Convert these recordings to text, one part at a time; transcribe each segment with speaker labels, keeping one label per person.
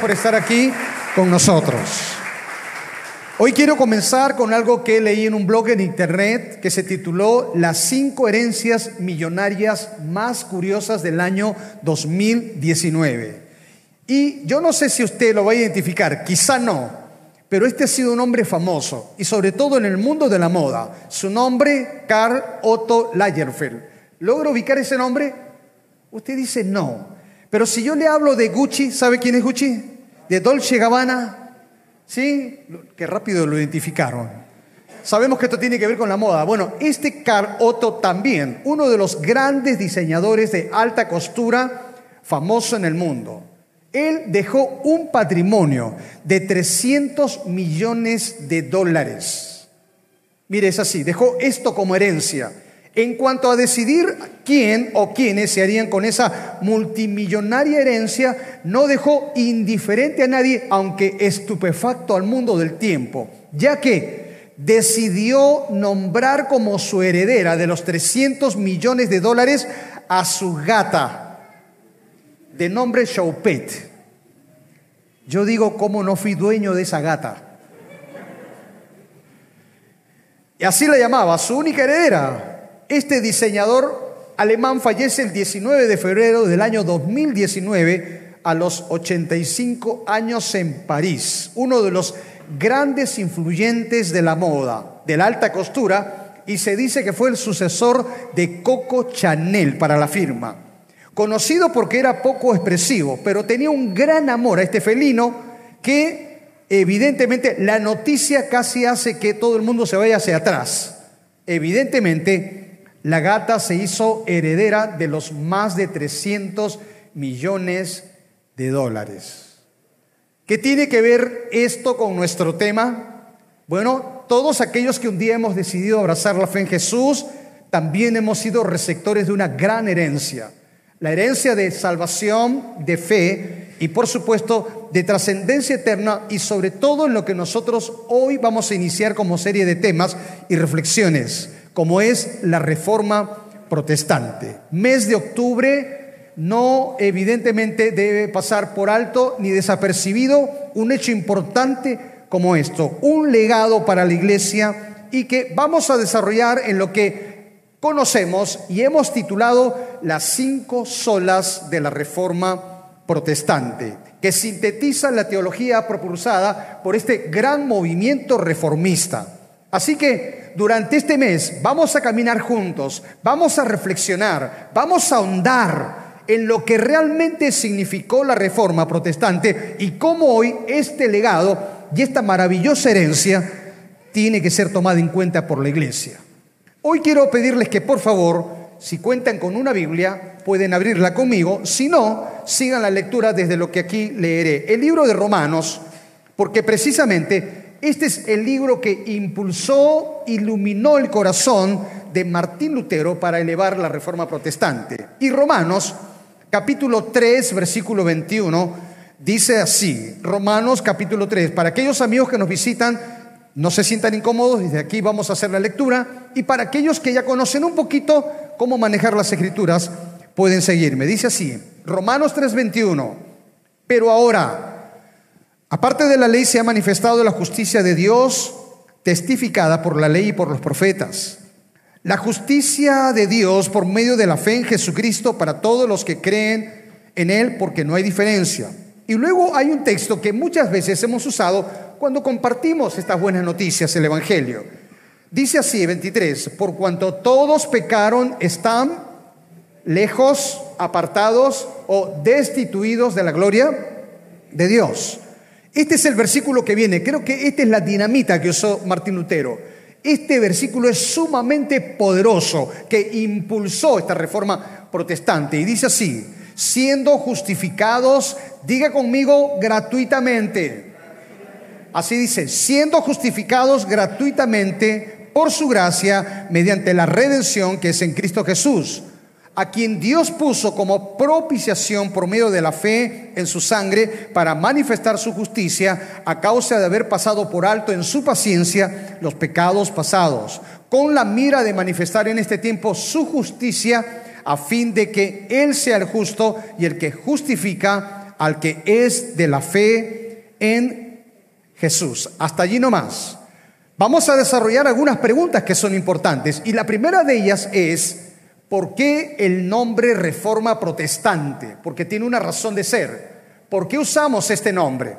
Speaker 1: Por estar aquí con nosotros. Hoy quiero comenzar con algo que leí en un blog en internet que se tituló Las cinco herencias millonarias más curiosas del año 2019. Y yo no sé si usted lo va a identificar, quizá no, pero este ha sido un hombre famoso y sobre todo en el mundo de la moda. Su nombre, Karl Otto Lagerfeld. ¿Logra ubicar ese nombre? Usted dice no. Pero si yo le hablo de Gucci, ¿sabe quién es Gucci? De Dolce Gabbana, ¿Sí? Qué rápido lo identificaron. Sabemos que esto tiene que ver con la moda. Bueno, este Carl Otto también, uno de los grandes diseñadores de alta costura famoso en el mundo. Él dejó un patrimonio de 300 millones de dólares. Mire, es así, dejó esto como herencia. En cuanto a decidir quién o quiénes se harían con esa multimillonaria herencia, no dejó indiferente a nadie, aunque estupefacto al mundo del tiempo, ya que decidió nombrar como su heredera de los 300 millones de dólares a su gata, de nombre Choupette. Yo digo, ¿cómo no fui dueño de esa gata? Y así la llamaba, su única heredera. Este diseñador alemán fallece el 19 de febrero del año 2019 a los 85 años en París, uno de los grandes influyentes de la moda, de la alta costura, y se dice que fue el sucesor de Coco Chanel para la firma. Conocido porque era poco expresivo, pero tenía un gran amor a este felino que evidentemente la noticia casi hace que todo el mundo se vaya hacia atrás. Evidentemente, la gata se hizo heredera de los más de 300 millones de dólares. ¿Qué tiene que ver esto con nuestro tema? Bueno, todos aquellos que un día hemos decidido abrazar la fe en Jesús, también hemos sido receptores de una gran herencia. La herencia de salvación, de fe y por supuesto de trascendencia eterna y sobre todo en lo que nosotros hoy vamos a iniciar como serie de temas y reflexiones como es la reforma protestante. Mes de octubre no evidentemente debe pasar por alto ni desapercibido un hecho importante como esto, un legado para la iglesia y que vamos a desarrollar en lo que conocemos y hemos titulado las cinco solas de la reforma protestante, que sintetiza la teología propulsada por este gran movimiento reformista. Así que durante este mes vamos a caminar juntos, vamos a reflexionar, vamos a ahondar en lo que realmente significó la reforma protestante y cómo hoy este legado y esta maravillosa herencia tiene que ser tomada en cuenta por la iglesia. Hoy quiero pedirles que por favor, si cuentan con una Biblia, pueden abrirla conmigo, si no, sigan la lectura desde lo que aquí leeré. El libro de Romanos, porque precisamente este es el libro que impulsó, iluminó el corazón de Martín Lutero para elevar la reforma protestante. Y Romanos, capítulo 3, versículo 21, dice así, Romanos capítulo 3, para aquellos amigos que nos visitan, no se sientan incómodos, desde aquí vamos a hacer la lectura, y para aquellos que ya conocen un poquito cómo manejar las escrituras, pueden seguirme. Dice así, Romanos 3, 21, pero ahora, Aparte de la ley se ha manifestado la justicia de Dios testificada por la ley y por los profetas. La justicia de Dios por medio de la fe en Jesucristo para todos los que creen en Él porque no hay diferencia. Y luego hay un texto que muchas veces hemos usado cuando compartimos estas buenas noticias, el Evangelio. Dice así, 23, por cuanto todos pecaron, están lejos, apartados o destituidos de la gloria de Dios. Este es el versículo que viene. Creo que esta es la dinamita que usó Martín Lutero. Este versículo es sumamente poderoso, que impulsó esta reforma protestante. Y dice así, siendo justificados, diga conmigo gratuitamente. Así dice, siendo justificados gratuitamente por su gracia mediante la redención que es en Cristo Jesús a quien Dios puso como propiciación por medio de la fe en su sangre para manifestar su justicia a causa de haber pasado por alto en su paciencia los pecados pasados, con la mira de manifestar en este tiempo su justicia a fin de que Él sea el justo y el que justifica al que es de la fe en Jesús. Hasta allí nomás. Vamos a desarrollar algunas preguntas que son importantes y la primera de ellas es, ¿por qué el nombre Reforma Protestante? Porque tiene una razón de ser. ¿Por qué usamos este nombre?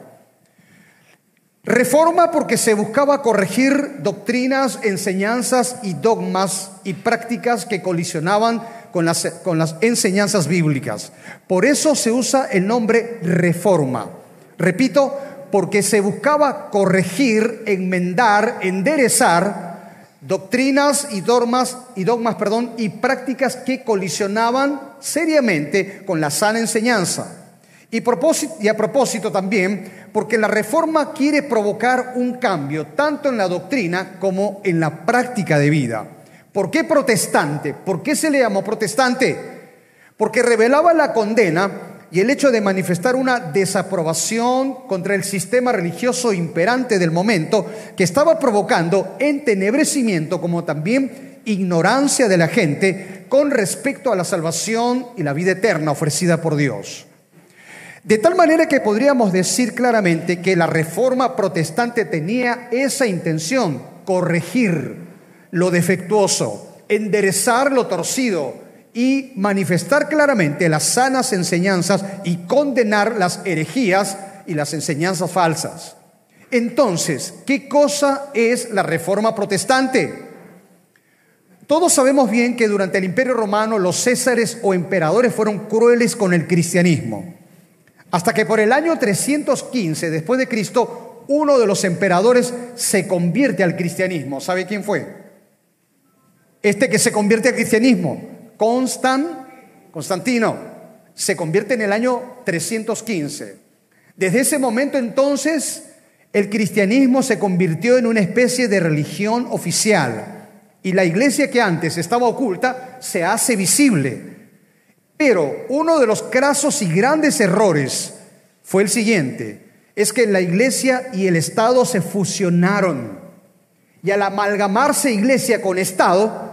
Speaker 1: Reforma porque se buscaba corregir doctrinas, enseñanzas y dogmas y prácticas que colisionaban con las, con las enseñanzas bíblicas. Por eso se usa el nombre reforma. Repito, porque se buscaba corregir, enmendar, enderezar doctrinas y dogmas, y dogmas perdón, y prácticas que colisionaban seriamente con la sana enseñanza. Y, y, a propósito también, porque la reforma quiere provocar un cambio tanto en la doctrina como en la práctica de vida. ¿Por qué protestante? ¿Por qué se le llamó protestante? Porque revelaba la condena y el hecho de manifestar una desaprobación contra el sistema religioso imperante del momento que estaba provocando entenebrecimiento como también ignorancia de la gente con respecto a la salvación y la vida eterna ofrecida por Dios. De tal manera que podríamos decir claramente que la reforma protestante tenía esa intención, corregir lo defectuoso, enderezar lo torcido, y manifestar claramente las sanas enseñanzas y condenar las herejías y las enseñanzas falsas. Entonces, ¿qué cosa es la reforma protestante? Todos sabemos bien que durante el Imperio Romano los césares o emperadores fueron crueles con el cristianismo. Hasta que por el año 315 después de Cristo, uno de los emperadores se convierte al cristianismo. ¿Sabe quién fue? Este que se convierte al cristianismo, Constan, Constantino se convierte en el año 315. Desde ese momento entonces el cristianismo se convirtió en una especie de religión oficial y la iglesia que antes estaba oculta se hace visible. Pero uno de los crasos y grandes errores fue el siguiente, es que la iglesia y el Estado se fusionaron. Y al amalgamarse iglesia con Estado,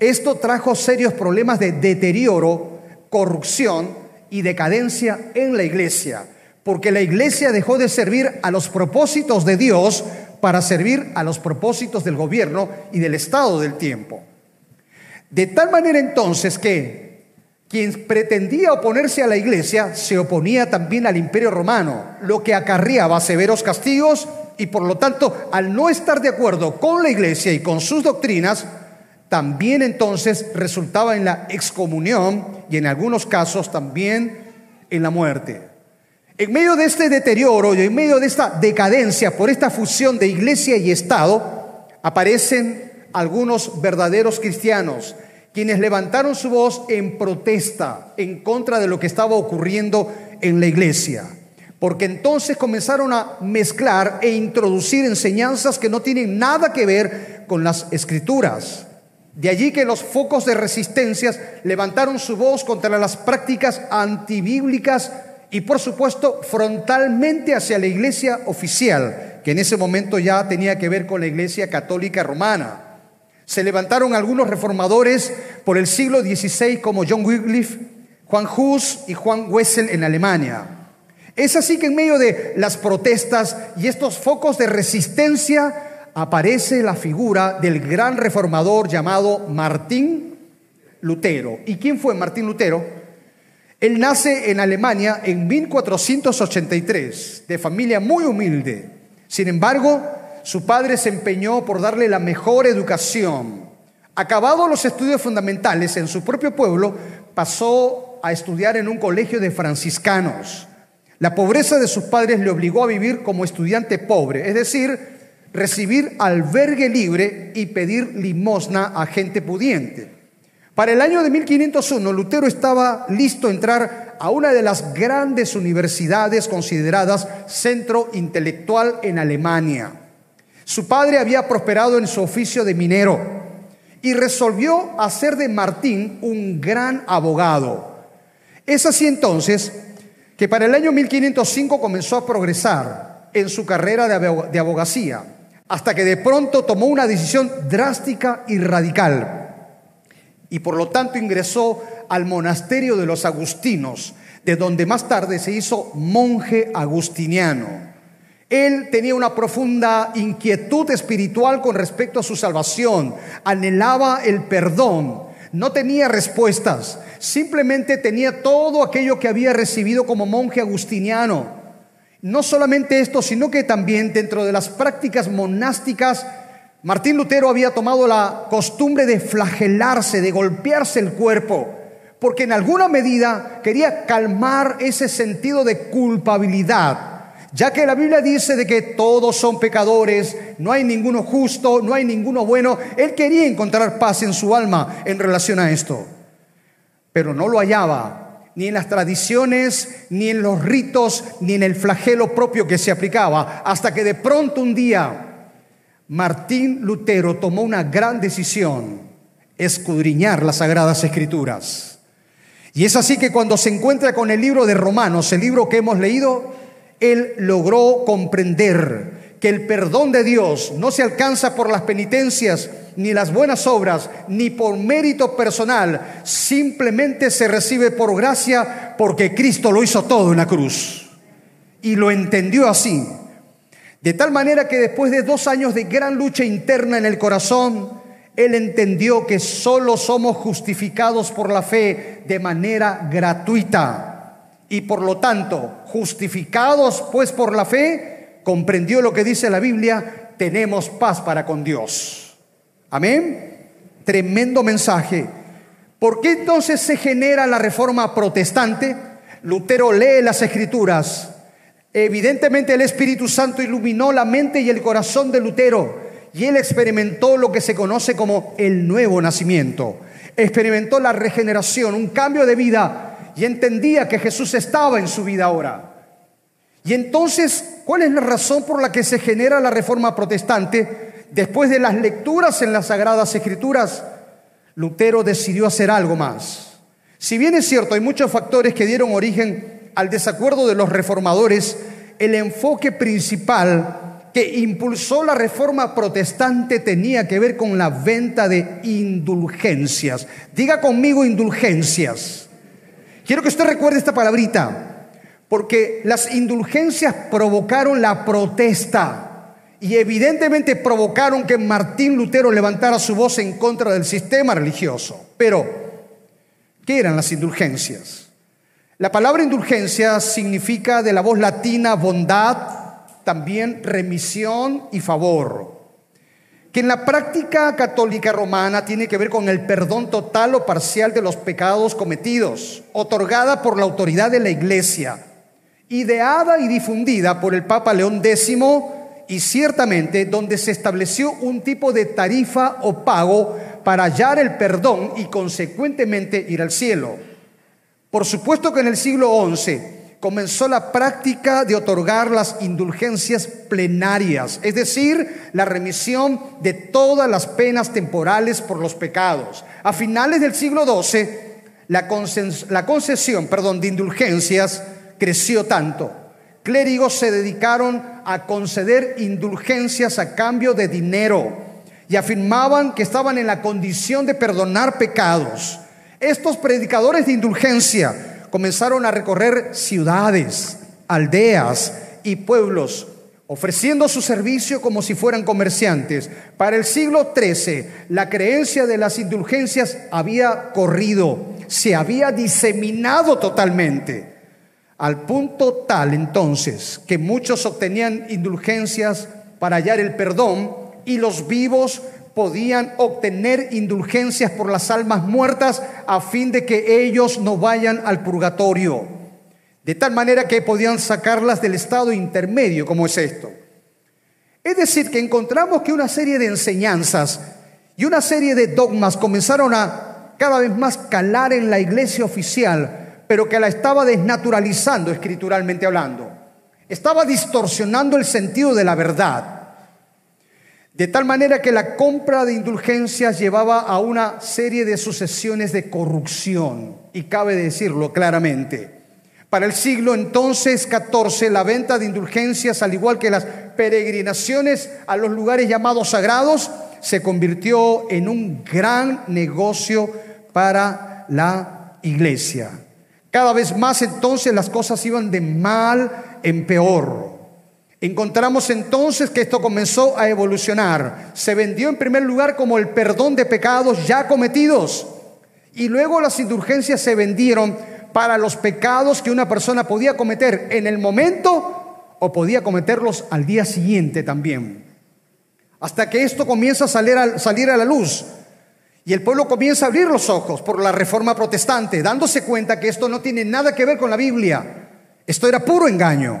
Speaker 1: esto trajo serios problemas de deterioro, corrupción y decadencia en la iglesia, porque la iglesia dejó de servir a los propósitos de Dios para servir a los propósitos del gobierno y del estado del tiempo. De tal manera entonces que quien pretendía oponerse a la iglesia se oponía también al imperio romano, lo que acarreaba severos castigos y por lo tanto al no estar de acuerdo con la iglesia y con sus doctrinas, también entonces resultaba en la excomunión y en algunos casos también en la muerte. En medio de este deterioro y en medio de esta decadencia por esta fusión de iglesia y Estado, aparecen algunos verdaderos cristianos, quienes levantaron su voz en protesta en contra de lo que estaba ocurriendo en la iglesia. Porque entonces comenzaron a mezclar e introducir enseñanzas que no tienen nada que ver con las escrituras. De allí que los focos de resistencias levantaron su voz contra las prácticas antibíblicas y por supuesto frontalmente hacia la iglesia oficial, que en ese momento ya tenía que ver con la iglesia católica romana. Se levantaron algunos reformadores por el siglo XVI como John Wycliffe, Juan Hus y Juan Wessel en Alemania. Es así que en medio de las protestas y estos focos de resistencia, aparece la figura del gran reformador llamado Martín Lutero. ¿Y quién fue Martín Lutero? Él nace en Alemania en 1483, de familia muy humilde. Sin embargo, su padre se empeñó por darle la mejor educación. Acabados los estudios fundamentales en su propio pueblo, pasó a estudiar en un colegio de franciscanos. La pobreza de sus padres le obligó a vivir como estudiante pobre, es decir, recibir albergue libre y pedir limosna a gente pudiente. Para el año de 1501, Lutero estaba listo a entrar a una de las grandes universidades consideradas centro intelectual en Alemania. Su padre había prosperado en su oficio de minero y resolvió hacer de Martín un gran abogado. Es así entonces que para el año 1505 comenzó a progresar en su carrera de abogacía hasta que de pronto tomó una decisión drástica y radical y por lo tanto ingresó al monasterio de los agustinos, de donde más tarde se hizo monje agustiniano. Él tenía una profunda inquietud espiritual con respecto a su salvación, anhelaba el perdón, no tenía respuestas, simplemente tenía todo aquello que había recibido como monje agustiniano. No solamente esto, sino que también dentro de las prácticas monásticas, Martín Lutero había tomado la costumbre de flagelarse, de golpearse el cuerpo, porque en alguna medida quería calmar ese sentido de culpabilidad ya que la Biblia dice de que todos son pecadores, no hay ninguno justo, no hay ninguno bueno, él quería encontrar paz en su alma en relación a esto, pero no lo hallaba ni en las tradiciones, ni en los ritos, ni en el flagelo propio que se aplicaba, hasta que de pronto un día Martín Lutero tomó una gran decisión, escudriñar las sagradas escrituras. Y es así que cuando se encuentra con el libro de Romanos, el libro que hemos leído, él logró comprender que el perdón de Dios no se alcanza por las penitencias, ni las buenas obras, ni por mérito personal, simplemente se recibe por gracia porque Cristo lo hizo todo en la cruz. Y lo entendió así. De tal manera que después de dos años de gran lucha interna en el corazón, él entendió que solo somos justificados por la fe de manera gratuita y por lo tanto, justificados pues por la fe, comprendió lo que dice la Biblia, tenemos paz para con Dios. Amén. Tremendo mensaje. ¿Por qué entonces se genera la reforma protestante? Lutero lee las escrituras. Evidentemente el Espíritu Santo iluminó la mente y el corazón de Lutero y él experimentó lo que se conoce como el nuevo nacimiento. Experimentó la regeneración, un cambio de vida y entendía que Jesús estaba en su vida ahora. Y entonces, ¿cuál es la razón por la que se genera la reforma protestante? Después de las lecturas en las Sagradas Escrituras, Lutero decidió hacer algo más. Si bien es cierto, hay muchos factores que dieron origen al desacuerdo de los reformadores, el enfoque principal que impulsó la reforma protestante tenía que ver con la venta de indulgencias. Diga conmigo indulgencias. Quiero que usted recuerde esta palabrita, porque las indulgencias provocaron la protesta y evidentemente provocaron que Martín Lutero levantara su voz en contra del sistema religioso. Pero, ¿qué eran las indulgencias? La palabra indulgencia significa de la voz latina bondad, también remisión y favor que en la práctica católica romana tiene que ver con el perdón total o parcial de los pecados cometidos, otorgada por la autoridad de la Iglesia, ideada y difundida por el Papa León X y ciertamente donde se estableció un tipo de tarifa o pago para hallar el perdón y consecuentemente ir al cielo. Por supuesto que en el siglo XI comenzó la práctica de otorgar las indulgencias plenarias, es decir, la remisión de todas las penas temporales por los pecados. A finales del siglo XII, la, concesión perdón, de indulgencias creció tanto. Clérigos se dedicaron a conceder indulgencias a cambio de dinero y afirmaban que estaban en la condición de perdonar pecados. Estos predicadores de indulgencia comenzaron a recorrer ciudades, aldeas y pueblos, ofreciendo su servicio como si fueran comerciantes. Para el siglo XIII, la creencia de las indulgencias había corrido, se había diseminado totalmente, al punto tal entonces que muchos obtenían indulgencias para hallar el perdón y los vivos podían obtener indulgencias por las almas muertas a fin de que ellos no vayan al purgatorio. De tal manera que podían sacarlas del estado intermedio como es esto. Es decir, que encontramos que una serie de enseñanzas y una serie de dogmas comenzaron a cada vez más calar en la iglesia oficial, pero que la estaba desnaturalizando escrituralmente hablando. Estaba distorsionando el sentido de la verdad. De tal manera que la compra de indulgencias llevaba a una serie de sucesiones de corrupción, y cabe decirlo claramente. Para el siglo entonces XIV, la venta de indulgencias, al igual que las peregrinaciones a los lugares llamados sagrados, se convirtió en un gran negocio para la iglesia. Cada vez más entonces las cosas iban de mal en peor. Encontramos entonces que esto comenzó a evolucionar. Se vendió en primer lugar como el perdón de pecados ya cometidos. Y luego las indulgencias se vendieron para los pecados que una persona podía cometer en el momento o podía cometerlos al día siguiente también. Hasta que esto comienza a salir a, la luz. Y el pueblo comienza a abrir los ojos por la reforma protestante, dándose cuenta que esto no tiene nada que ver con la Biblia. Esto era puro engaño.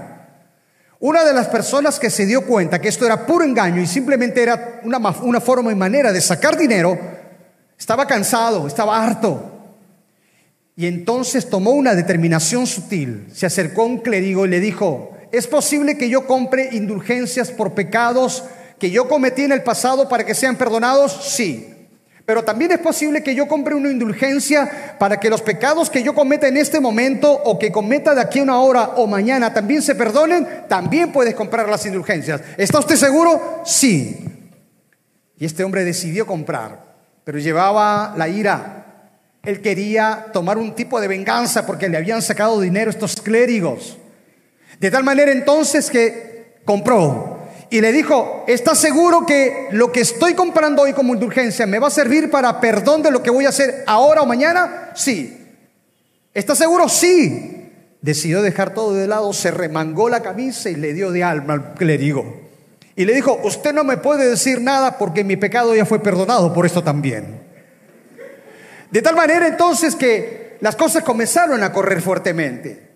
Speaker 1: Una de las personas que se dio cuenta que esto era puro engaño y simplemente era una, una forma y manera de sacar dinero, estaba cansado, estaba harto. Y entonces tomó una determinación sutil, se acercó a un clérigo y le dijo, ¿es posible que yo compre indulgencias por pecados que yo cometí en el pasado para que sean perdonados? Sí. Pero también es posible que yo compre una indulgencia para que los pecados que yo cometa en este momento o que cometa de aquí a una hora o mañana también se perdonen. También puedes comprar las indulgencias. ¿Está usted seguro? Sí. Y este hombre decidió comprar, pero llevaba la ira. Él quería tomar un tipo de venganza porque le habían sacado dinero estos clérigos. De tal manera entonces que compró y le dijo, ¿estás seguro que lo que estoy comprando hoy como indulgencia me va a servir para perdón de lo que voy a hacer ahora o mañana? Sí. ¿Estás seguro? Sí. Decidió dejar todo de lado, se remangó la camisa y le dio de alma al clérigo. Y le dijo, usted no me puede decir nada porque mi pecado ya fue perdonado por esto también. De tal manera entonces que las cosas comenzaron a correr fuertemente.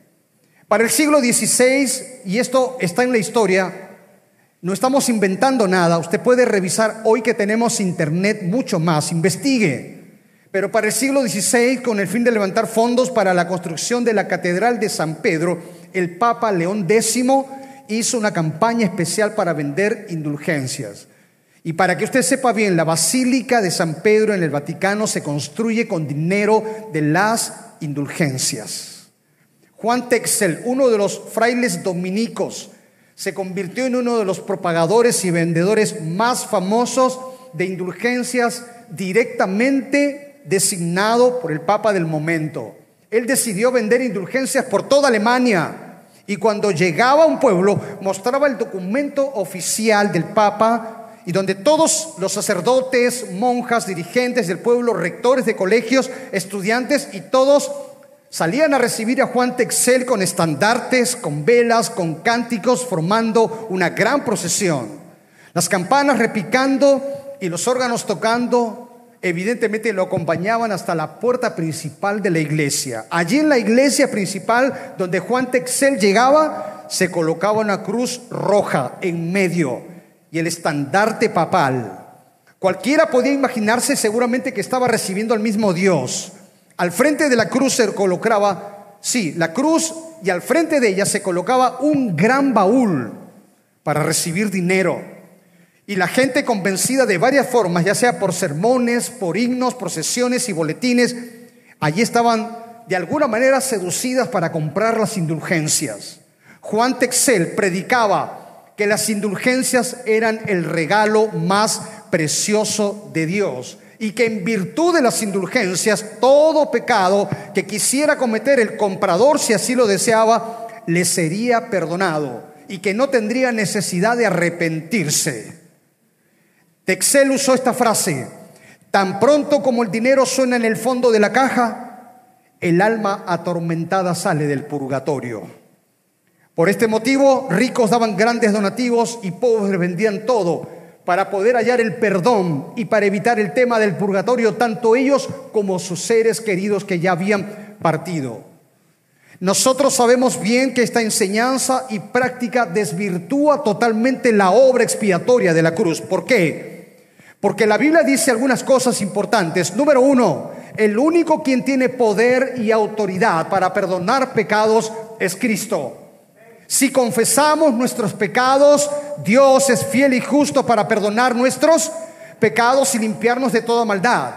Speaker 1: Para el siglo XVI, y esto está en la historia, no estamos inventando nada. Usted puede revisar hoy que tenemos internet mucho más. Investigue. Pero para el siglo XVI, con el fin de levantar fondos para la construcción de la Catedral de San Pedro, el Papa León X hizo una campaña especial para vender indulgencias. Y para que usted sepa bien, la Basílica de San Pedro en el Vaticano se construye con dinero de las indulgencias. Juan Texel, uno de los frailes dominicos, se convirtió en uno de los propagadores y vendedores más famosos de indulgencias directamente designado por el Papa del momento. Él decidió vender indulgencias por toda Alemania y cuando llegaba a un pueblo mostraba el documento oficial del Papa y donde todos los sacerdotes, monjas, dirigentes del pueblo, rectores de colegios, estudiantes y todos Salían a recibir a Juan Texel con estandartes, con velas, con cánticos, formando una gran procesión. Las campanas repicando y los órganos tocando, evidentemente lo acompañaban hasta la puerta principal de la iglesia. Allí en la iglesia principal, donde Juan Texel llegaba, se colocaba una cruz roja en medio y el estandarte papal. Cualquiera podía imaginarse seguramente que estaba recibiendo al mismo Dios. Al frente de la cruz se colocaba, sí, la cruz y al frente de ella se colocaba un gran baúl para recibir dinero. Y la gente convencida de varias formas, ya sea por sermones, por himnos, procesiones y boletines, allí estaban de alguna manera seducidas para comprar las indulgencias. Juan Texel predicaba que las indulgencias eran el regalo más precioso de Dios y que en virtud de las indulgencias todo pecado que quisiera cometer el comprador, si así lo deseaba, le sería perdonado y que no tendría necesidad de arrepentirse. Texel usó esta frase, tan pronto como el dinero suena en el fondo de la caja, el alma atormentada sale del purgatorio. Por este motivo, ricos daban grandes donativos y pobres vendían todo para poder hallar el perdón y para evitar el tema del purgatorio, tanto ellos como sus seres queridos que ya habían partido. Nosotros sabemos bien que esta enseñanza y práctica desvirtúa totalmente la obra expiatoria de la cruz. ¿Por qué? Porque la Biblia dice algunas cosas importantes. Número uno, el único quien tiene poder y autoridad para perdonar pecados es Cristo. Si confesamos nuestros pecados, Dios es fiel y justo para perdonar nuestros pecados y limpiarnos de toda maldad.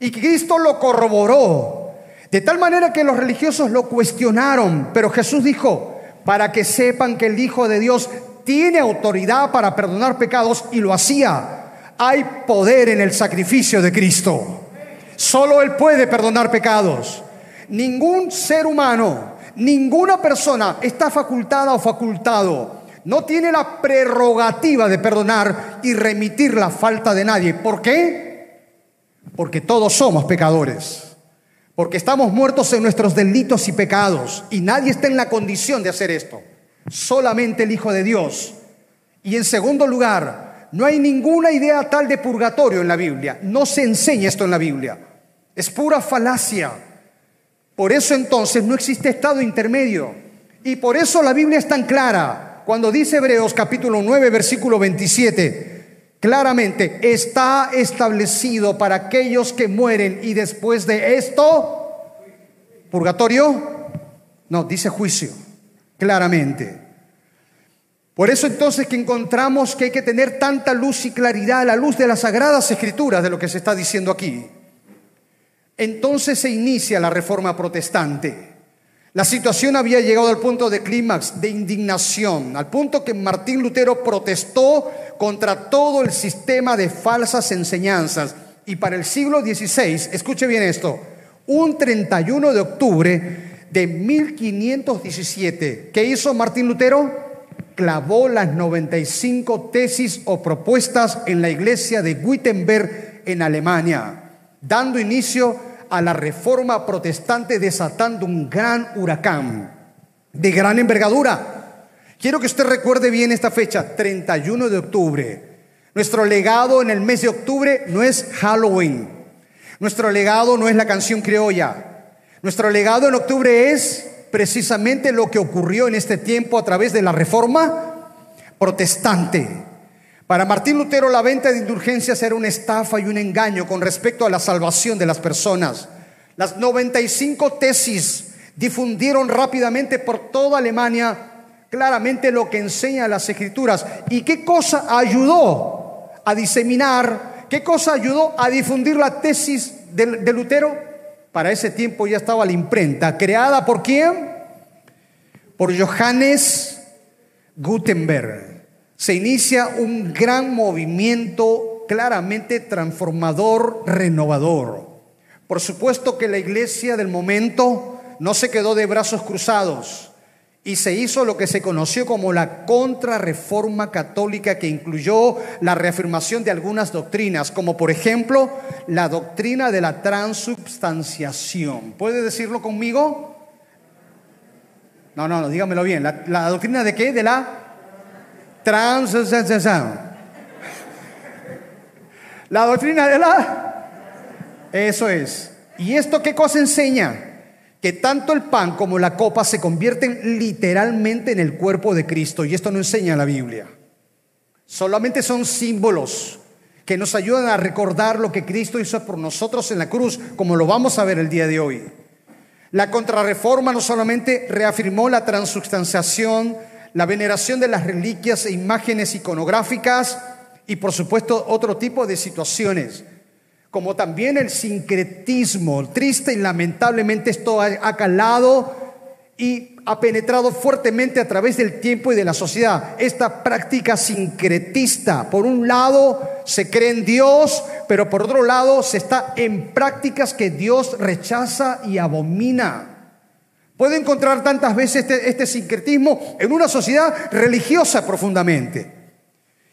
Speaker 1: Y Cristo lo corroboró. De tal manera que los religiosos lo cuestionaron, pero Jesús dijo, para que sepan que el Hijo de Dios tiene autoridad para perdonar pecados y lo hacía. Hay poder en el sacrificio de Cristo. Solo Él puede perdonar pecados. Ningún ser humano, ninguna persona está facultada o facultado. No tiene la prerrogativa de perdonar y remitir la falta de nadie. ¿Por qué? Porque todos somos pecadores. Porque estamos muertos en nuestros delitos y pecados. Y nadie está en la condición de hacer esto. Solamente el Hijo de Dios. Y en segundo lugar, no hay ninguna idea tal de purgatorio en la Biblia. No se enseña esto en la Biblia. Es pura falacia. Por eso entonces no existe estado intermedio. Y por eso la Biblia es tan clara. Cuando dice Hebreos capítulo 9, versículo 27, claramente está establecido para aquellos que mueren y después de esto, purgatorio, no, dice juicio, claramente. Por eso entonces que encontramos que hay que tener tanta luz y claridad a la luz de las sagradas escrituras de lo que se está diciendo aquí. Entonces se inicia la reforma protestante. La situación había llegado al punto de clímax, de indignación, al punto que Martín Lutero protestó contra todo el sistema de falsas enseñanzas. Y para el siglo XVI, escuche bien esto, un 31 de octubre de 1517, ¿qué hizo Martín Lutero? Clavó las 95 tesis o propuestas en la iglesia de Wittenberg en Alemania, dando inicio a la reforma protestante desatando un gran huracán de gran envergadura. Quiero que usted recuerde bien esta fecha, 31 de octubre. Nuestro legado en el mes de octubre no es Halloween. Nuestro legado no es la canción criolla. Nuestro legado en octubre es precisamente lo que ocurrió en este tiempo a través de la reforma protestante. Para Martín Lutero la venta de indulgencias era una estafa y un engaño con respecto a la salvación de las personas. Las 95 tesis difundieron rápidamente por toda Alemania claramente lo que enseña las escrituras. ¿Y qué cosa ayudó a diseminar? ¿Qué cosa ayudó a difundir la tesis de, de Lutero? Para ese tiempo ya estaba la imprenta, creada por quién? Por Johannes Gutenberg se inicia un gran movimiento claramente transformador, renovador. Por supuesto que la iglesia del momento no se quedó de brazos cruzados y se hizo lo que se conoció como la contrarreforma católica que incluyó la reafirmación de algunas doctrinas, como por ejemplo la doctrina de la transubstanciación. ¿Puede decirlo conmigo? No, no, no, dígamelo bien. ¿La, la doctrina de qué? De la Transubstanciación. La doctrina de la... Eso es. ¿Y esto qué cosa enseña? Que tanto el pan como la copa se convierten literalmente en el cuerpo de Cristo. Y esto no enseña la Biblia. Solamente son símbolos que nos ayudan a recordar lo que Cristo hizo por nosotros en la cruz, como lo vamos a ver el día de hoy. La contrarreforma no solamente reafirmó la transubstanciación, la veneración de las reliquias e imágenes iconográficas y por supuesto otro tipo de situaciones, como también el sincretismo. Triste y lamentablemente esto ha calado y ha penetrado fuertemente a través del tiempo y de la sociedad. Esta práctica sincretista, por un lado se cree en Dios, pero por otro lado se está en prácticas que Dios rechaza y abomina. Puede encontrar tantas veces este, este, sincretismo en una sociedad religiosa profundamente.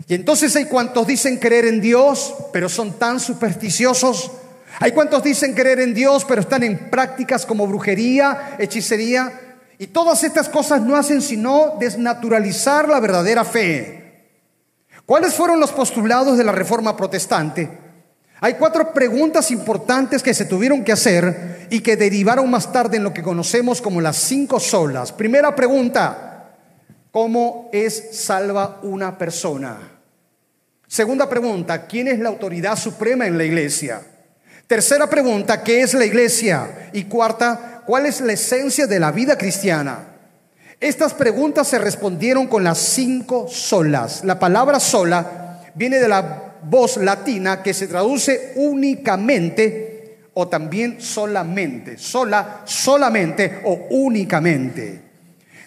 Speaker 1: Y entonces hay cuantos dicen creer en Dios, pero son tan supersticiosos. Hay cuantos dicen creer en Dios, pero están en prácticas como brujería, hechicería. Y todas estas cosas no hacen sino desnaturalizar la verdadera fe. ¿Cuáles fueron los postulados de la Reforma Protestante? Hay cuatro preguntas importantes que se tuvieron que hacer y que derivaron más tarde en lo que conocemos como las cinco solas. Primera pregunta, ¿cómo es salva una persona? Segunda pregunta, ¿quién es la autoridad suprema en la iglesia? Tercera pregunta, ¿qué es la iglesia? Y cuarta, ¿cuál es la esencia de la vida cristiana? Estas preguntas se respondieron con las cinco solas. La palabra sola viene de la voz latina que se traduce únicamente o también solamente, sola, solamente o únicamente.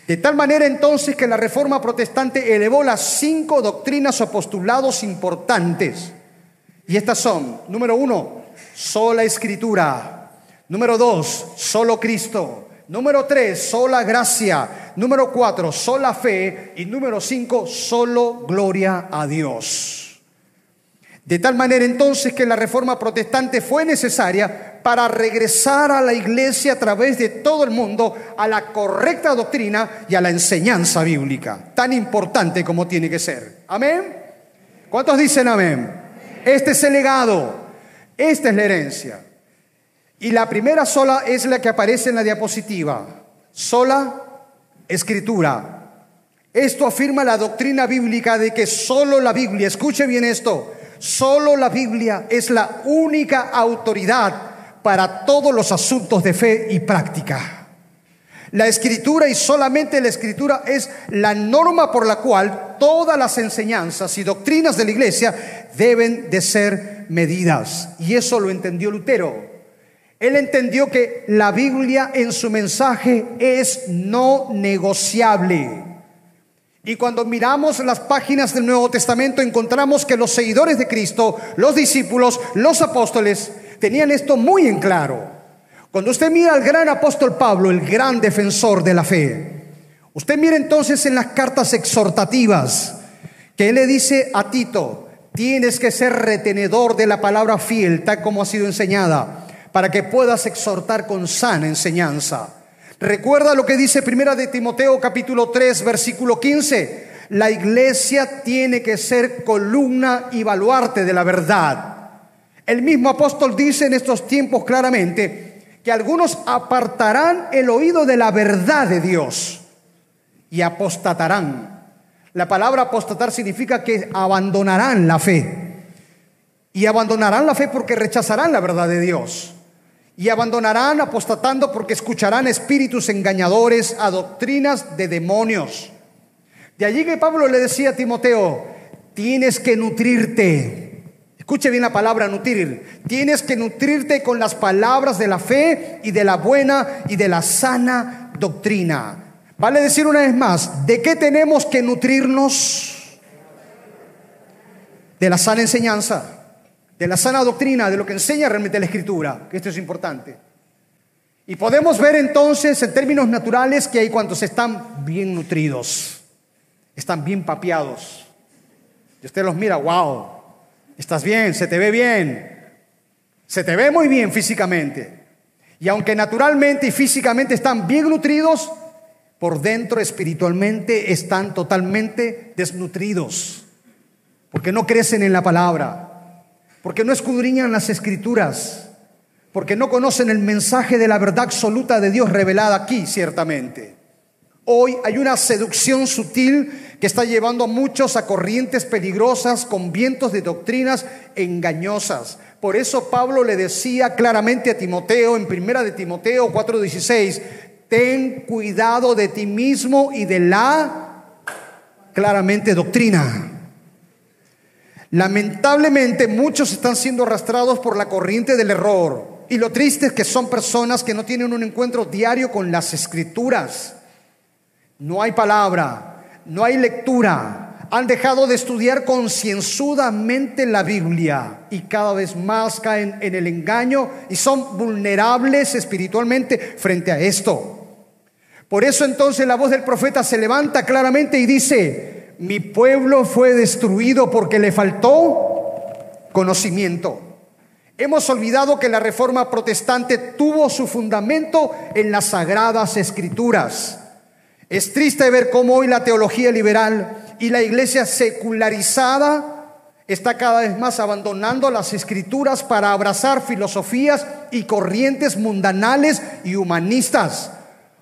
Speaker 1: De tal manera entonces que la Reforma Protestante elevó las cinco doctrinas o postulados importantes. Y estas son, número uno, sola escritura. Número dos, solo Cristo. Número tres, sola gracia. Número cuatro, sola fe. Y número cinco, solo gloria a Dios. De tal manera entonces que la reforma protestante fue necesaria para regresar a la iglesia a través de todo el mundo a la correcta doctrina y a la enseñanza bíblica, tan importante como tiene que ser. Amén. ¿Cuántos dicen amén? Este es el legado, esta es la herencia. Y la primera sola es la que aparece en la diapositiva. Sola escritura. Esto afirma la doctrina bíblica de que solo la Biblia, escuche bien esto, solo la Biblia es la única autoridad para todos los asuntos de fe y práctica. La escritura y solamente la escritura es la norma por la cual todas las enseñanzas y doctrinas de la iglesia deben de ser medidas. Y eso lo entendió Lutero. Él entendió que la Biblia en su mensaje es no negociable. Y cuando miramos las páginas del Nuevo Testamento encontramos que los seguidores de Cristo, los discípulos, los apóstoles, tenían esto muy en claro. Cuando usted mira al gran apóstol Pablo, el gran defensor de la fe, usted mira entonces en las cartas exhortativas que él le dice a Tito, tienes que ser retenedor de la palabra fiel, tal como ha sido enseñada para que puedas exhortar con sana enseñanza. Recuerda lo que dice Primera de Timoteo capítulo 3 versículo 15. La iglesia tiene que ser columna y baluarte de la verdad. El mismo apóstol dice en estos tiempos claramente que algunos apartarán el oído de la verdad de Dios y apostatarán. La palabra apostatar significa que abandonarán la fe. Y abandonarán la fe porque rechazarán la verdad de Dios y abandonarán apostatando porque escucharán espíritus engañadores a doctrinas de demonios. De allí que Pablo le decía a Timoteo, tienes que nutrirte. Escuche bien la palabra nutrir. Tienes que nutrirte con las palabras de la fe y de la buena y de la sana doctrina. Vale decir una vez más, ¿de qué tenemos que nutrirnos? De la sana enseñanza de la sana doctrina, de lo que enseña realmente la Escritura, que esto es importante. Y podemos ver entonces en términos naturales que hay cuantos están bien nutridos, están bien papeados. Y usted los mira, wow, estás bien, se te ve bien, se te ve muy bien físicamente. Y aunque naturalmente y físicamente están bien nutridos, por dentro espiritualmente están totalmente desnutridos, porque no crecen en la palabra porque no escudriñan las escrituras, porque no conocen el mensaje de la verdad absoluta de Dios revelada aquí, ciertamente. Hoy hay una seducción sutil que está llevando a muchos a corrientes peligrosas con vientos de doctrinas engañosas. Por eso Pablo le decía claramente a Timoteo en primera de Timoteo 4:16, ten cuidado de ti mismo y de la claramente doctrina. Lamentablemente muchos están siendo arrastrados por la corriente del error. Y lo triste es que son personas que no tienen un encuentro diario con las escrituras. No hay palabra, no hay lectura. Han dejado de estudiar concienzudamente la Biblia y cada vez más caen en el engaño y son vulnerables espiritualmente frente a esto. Por eso entonces la voz del profeta se levanta claramente y dice, mi pueblo fue destruido porque le faltó conocimiento. Hemos olvidado que la reforma protestante tuvo su fundamento en las sagradas escrituras. Es triste ver cómo hoy la teología liberal y la iglesia secularizada está cada vez más abandonando las escrituras para abrazar filosofías y corrientes mundanales y humanistas.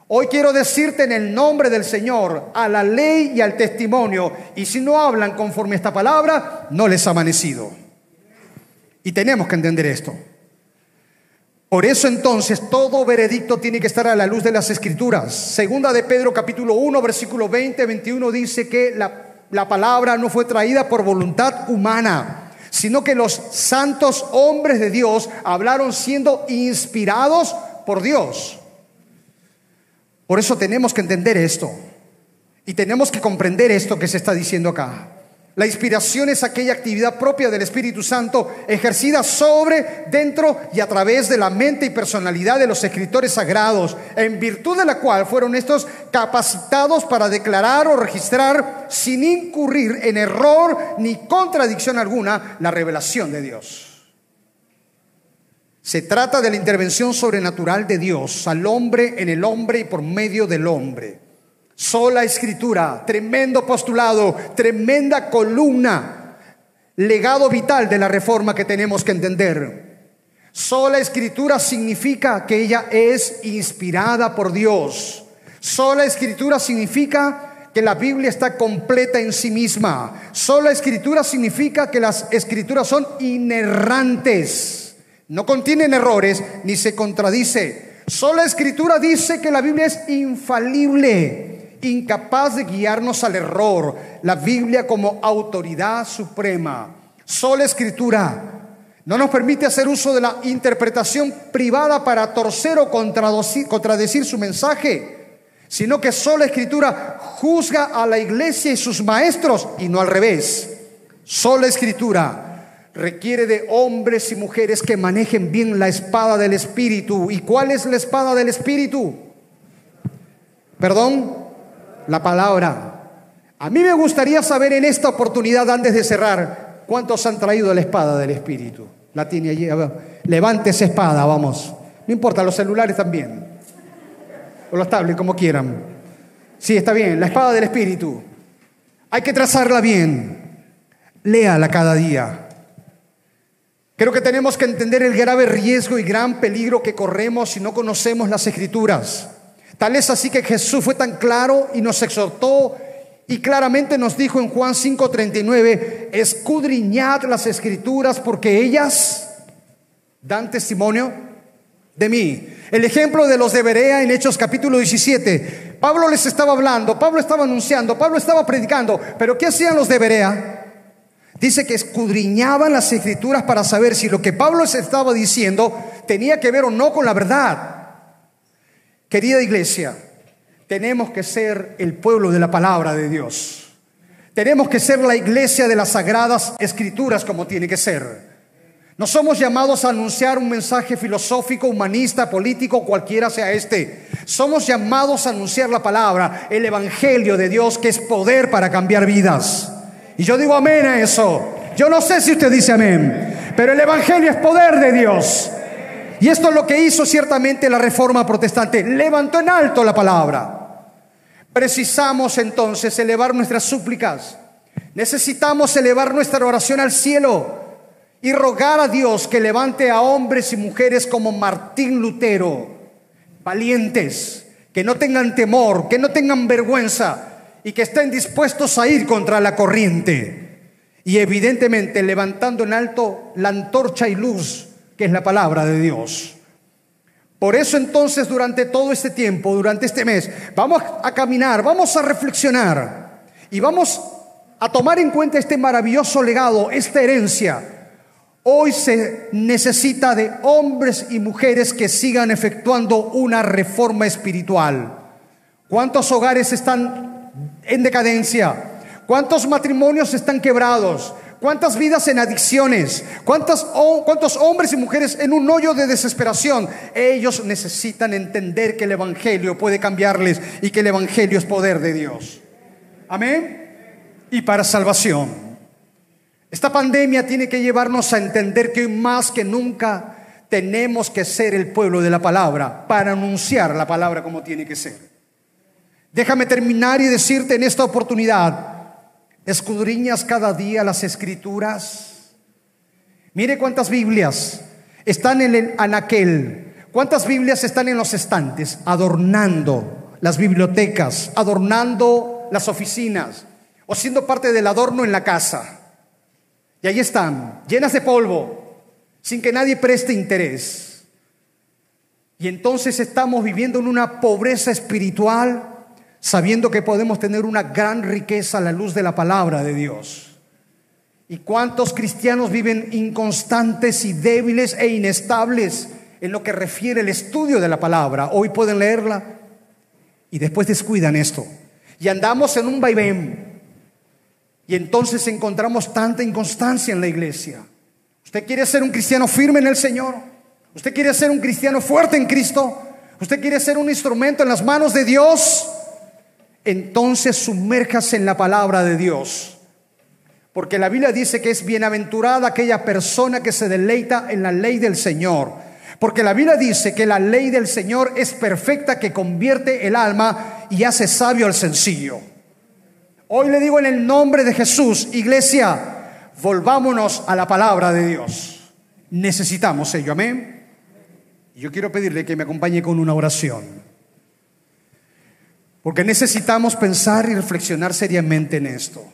Speaker 1: Hoy quiero decirte en el nombre del Señor, a la ley y al testimonio, y si no hablan conforme a esta palabra, no les ha amanecido. Y tenemos que entender esto. Por eso entonces todo veredicto tiene que estar a la luz de las escrituras. Segunda de Pedro capítulo 1 versículo 20, 21 dice que la, la palabra no fue traída por voluntad humana, sino que los santos hombres de Dios hablaron siendo inspirados por Dios. Por eso tenemos que entender esto. Y tenemos que comprender esto que se está diciendo acá. La inspiración es aquella actividad propia del Espíritu Santo ejercida sobre, dentro y a través de la mente y personalidad de los escritores sagrados, en virtud de la cual fueron estos capacitados para declarar o registrar sin incurrir en error ni contradicción alguna la revelación de Dios. Se trata de la intervención sobrenatural de Dios al hombre en el hombre y por medio del hombre. Sola escritura, tremendo postulado, tremenda columna, legado vital de la reforma que tenemos que entender. Sola escritura significa que ella es inspirada por Dios. Sola escritura significa que la Biblia está completa en sí misma. Sola escritura significa que las escrituras son inerrantes. No contienen errores ni se contradice. Sola escritura dice que la Biblia es infalible incapaz de guiarnos al error. La Biblia como autoridad suprema, sola escritura, no nos permite hacer uso de la interpretación privada para torcer o contradecir su mensaje, sino que sola escritura juzga a la iglesia y sus maestros y no al revés. Sola escritura requiere de hombres y mujeres que manejen bien la espada del Espíritu. ¿Y cuál es la espada del Espíritu? Perdón, la palabra. A mí me gustaría saber en esta oportunidad, antes de cerrar, cuántos han traído la espada del Espíritu. La tiene allí. Levante esa espada, vamos. No importa, los celulares también. O los tablets, como quieran. Sí, está bien, la espada del Espíritu. Hay que trazarla bien. Léala cada día. Creo que tenemos que entender el grave riesgo y gran peligro que corremos si no conocemos las escrituras. Tal es así que Jesús fue tan claro y nos exhortó y claramente nos dijo en Juan 5:39, escudriñad las escrituras porque ellas dan testimonio de mí. El ejemplo de los de Berea en Hechos capítulo 17. Pablo les estaba hablando, Pablo estaba anunciando, Pablo estaba predicando, pero ¿qué hacían los de Berea? Dice que escudriñaban las escrituras para saber si lo que Pablo les estaba diciendo tenía que ver o no con la verdad. Querida iglesia, tenemos que ser el pueblo de la palabra de Dios. Tenemos que ser la iglesia de las sagradas escrituras como tiene que ser. No somos llamados a anunciar un mensaje filosófico, humanista, político, cualquiera sea este. Somos llamados a anunciar la palabra, el Evangelio de Dios, que es poder para cambiar vidas. Y yo digo amén a eso. Yo no sé si usted dice amén, pero el Evangelio es poder de Dios. Y esto es lo que hizo ciertamente la reforma protestante. Levantó en alto la palabra. Precisamos entonces elevar nuestras súplicas. Necesitamos elevar nuestra oración al cielo y rogar a Dios que levante a hombres y mujeres como Martín Lutero, valientes, que no tengan temor, que no tengan vergüenza y que estén dispuestos a ir contra la corriente. Y evidentemente levantando en alto la antorcha y luz que es la palabra de Dios. Por eso entonces durante todo este tiempo, durante este mes, vamos a caminar, vamos a reflexionar y vamos a tomar en cuenta este maravilloso legado, esta herencia. Hoy se necesita de hombres y mujeres que sigan efectuando una reforma espiritual. ¿Cuántos hogares están en decadencia? ¿Cuántos matrimonios están quebrados? ¿Cuántas vidas en adicciones? ¿Cuántos hombres y mujeres en un hoyo de desesperación? Ellos necesitan entender que el Evangelio puede cambiarles y que el Evangelio es poder de Dios. Amén. Y para salvación. Esta pandemia tiene que llevarnos a entender que hoy más que nunca tenemos que ser el pueblo de la palabra para anunciar la palabra como tiene que ser. Déjame terminar y decirte en esta oportunidad, escudriñas cada día las escrituras. Mire cuántas Biblias están en el anaquel, cuántas Biblias están en los estantes, adornando las bibliotecas, adornando las oficinas o siendo parte del adorno en la casa. Y ahí están, llenas de polvo, sin que nadie preste interés. Y entonces estamos viviendo en una pobreza espiritual sabiendo que podemos tener una gran riqueza a la luz de la palabra de Dios. ¿Y cuántos cristianos viven inconstantes y débiles e inestables en lo que refiere el estudio de la palabra? Hoy pueden leerla y después descuidan esto. Y andamos en un vaivén. Y entonces encontramos tanta inconstancia en la iglesia. ¿Usted quiere ser un cristiano firme en el Señor? ¿Usted quiere ser un cristiano fuerte en Cristo? ¿Usted quiere ser un instrumento en las manos de Dios? Entonces sumérjase en la palabra de Dios. Porque la Biblia dice que es bienaventurada aquella persona que se deleita en la ley del Señor. Porque la Biblia dice que la ley del Señor es perfecta que convierte el alma y hace sabio al sencillo. Hoy le digo en el nombre de Jesús, iglesia, volvámonos a la palabra de Dios. Necesitamos ello, amén. Yo quiero pedirle que me acompañe con una oración. Porque necesitamos pensar y reflexionar seriamente en esto.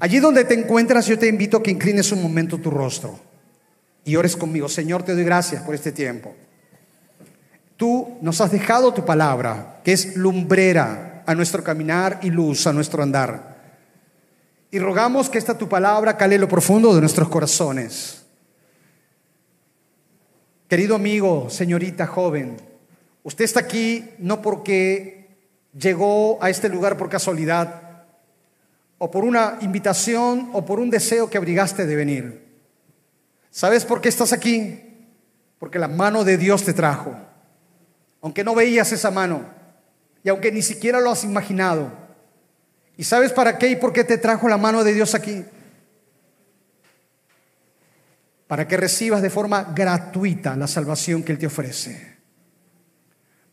Speaker 1: Allí donde te encuentras, yo te invito a que inclines un momento tu rostro y ores conmigo. Señor, te doy gracias por este tiempo. Tú nos has dejado tu palabra, que es lumbrera a nuestro caminar y luz a nuestro andar. Y rogamos que esta tu palabra cale lo profundo de nuestros corazones. Querido amigo, señorita joven, usted está aquí no porque llegó a este lugar por casualidad, o por una invitación, o por un deseo que abrigaste de venir. ¿Sabes por qué estás aquí? Porque la mano de Dios te trajo aunque no veías esa mano y aunque ni siquiera lo has imaginado. ¿Y sabes para qué y por qué te trajo la mano de Dios aquí? Para que recibas de forma gratuita la salvación que Él te ofrece.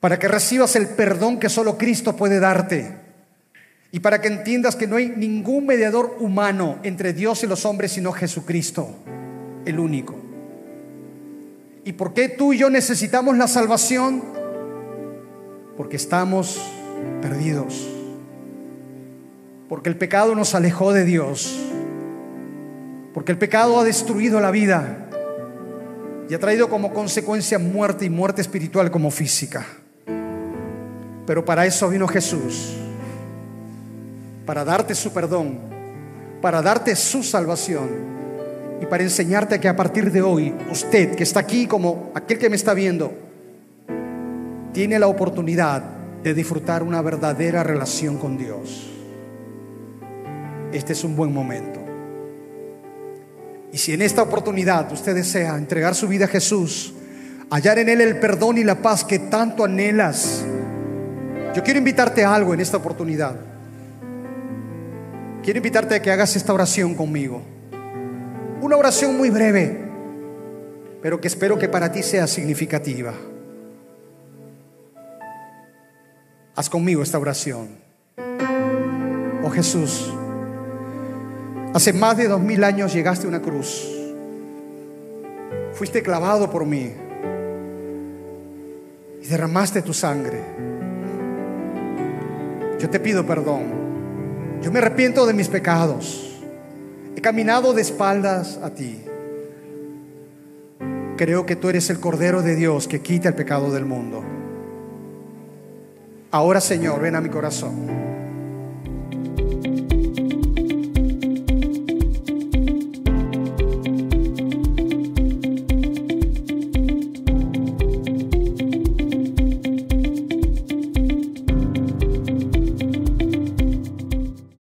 Speaker 1: Para que recibas el perdón que solo Cristo puede darte. Y para que entiendas que no hay ningún mediador humano entre Dios y los hombres sino Jesucristo, el único. ¿Y por qué tú y yo necesitamos la salvación? porque estamos perdidos, porque el pecado nos alejó de Dios, porque el pecado ha destruido la vida y ha traído como consecuencia muerte y muerte espiritual como física. Pero para eso vino Jesús, para darte su perdón, para darte su salvación y para enseñarte que a partir de hoy, usted que está aquí como aquel que me está viendo, tiene la oportunidad de disfrutar una verdadera relación con Dios. Este es un buen momento. Y si en esta oportunidad usted desea entregar su vida a Jesús, hallar en Él el perdón y la paz que tanto anhelas, yo quiero invitarte a algo en esta oportunidad. Quiero invitarte a que hagas esta oración conmigo. Una oración muy breve, pero que espero que para ti sea significativa. Haz conmigo esta oración. Oh Jesús, hace más de dos mil años llegaste a una cruz. Fuiste clavado por mí y derramaste tu sangre. Yo te pido perdón. Yo me arrepiento de mis pecados. He caminado de espaldas a ti. Creo que tú eres el Cordero de Dios que quita el pecado del mundo. Ahora, Señor, ven a mi corazón.